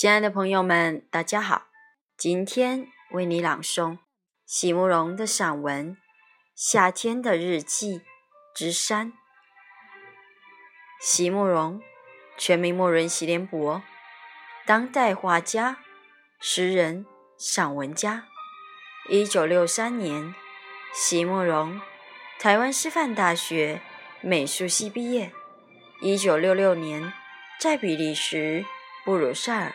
亲爱的朋友们，大家好！今天为你朗诵席慕容的散文《夏天的日记之山》。席慕容，全名慕容席联博，当代画家、诗人、散文家。一九六三年，席慕容台湾师范大学美术系毕业。一九六六年，在比利时布鲁塞尔。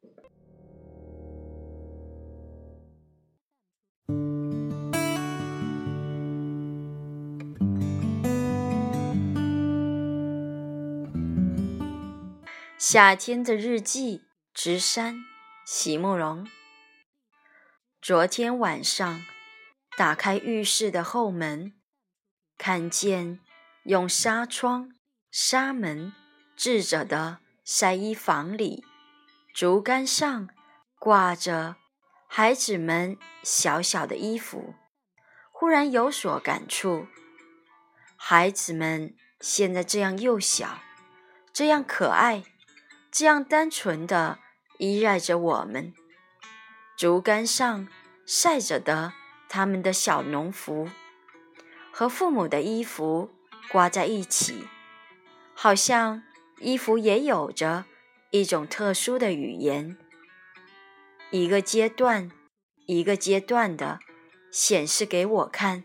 夏天的日记之山，席慕容。昨天晚上，打开浴室的后门，看见用纱窗、纱门制着的晒衣房里，竹竿上挂着孩子们小小的衣服，忽然有所感触。孩子们现在这样幼小，这样可爱。这样单纯的依赖着我们，竹竿上晒着的他们的小农服，和父母的衣服挂在一起，好像衣服也有着一种特殊的语言，一个阶段一个阶段的显示给我看，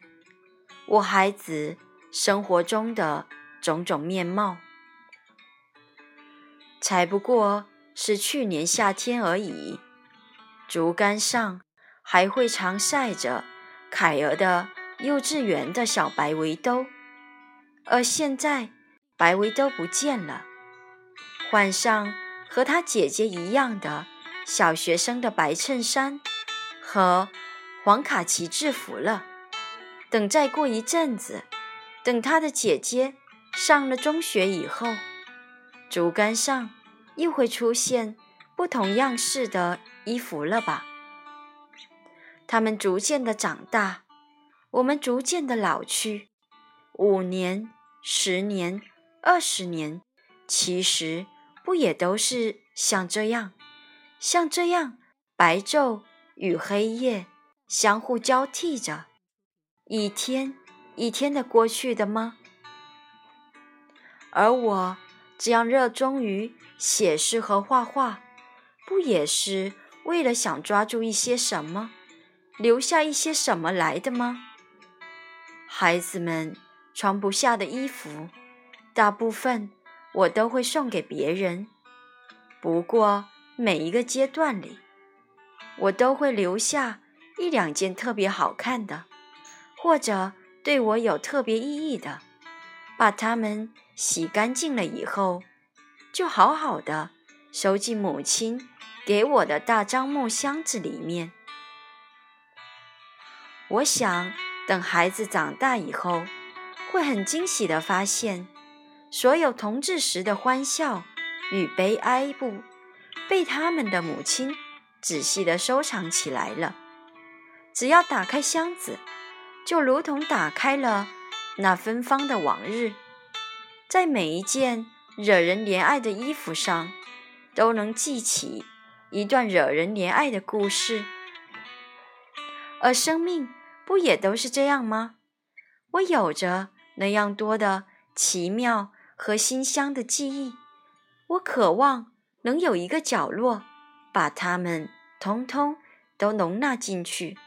我孩子生活中的种种面貌。才不过是去年夏天而已，竹竿上还会常晒着凯儿的幼稚园的小白围兜，而现在白围兜不见了，换上和他姐姐一样的小学生的白衬衫和黄卡其制服了。等再过一阵子，等他的姐姐上了中学以后，竹竿上。又会出现不同样式的衣服了吧？他们逐渐的长大，我们逐渐的老去。五年、十年、二十年，其实不也都是像这样，像这样白昼与黑夜相互交替着，一天一天的过去的吗？而我。这样热衷于写诗和画画，不也是为了想抓住一些什么，留下一些什么来的吗？孩子们穿不下的衣服，大部分我都会送给别人。不过每一个阶段里，我都会留下一两件特别好看的，或者对我有特别意义的。把它们洗干净了以后，就好好的收进母亲给我的大樟木箱子里面。我想等孩子长大以后，会很惊喜的发现，所有童稚时的欢笑与悲哀不被他们的母亲仔细的收藏起来了。只要打开箱子，就如同打开了。那芬芳的往日，在每一件惹人怜爱的衣服上，都能记起一段惹人怜爱的故事。而生命不也都是这样吗？我有着那样多的奇妙和馨香的记忆，我渴望能有一个角落，把它们通通都容纳进去。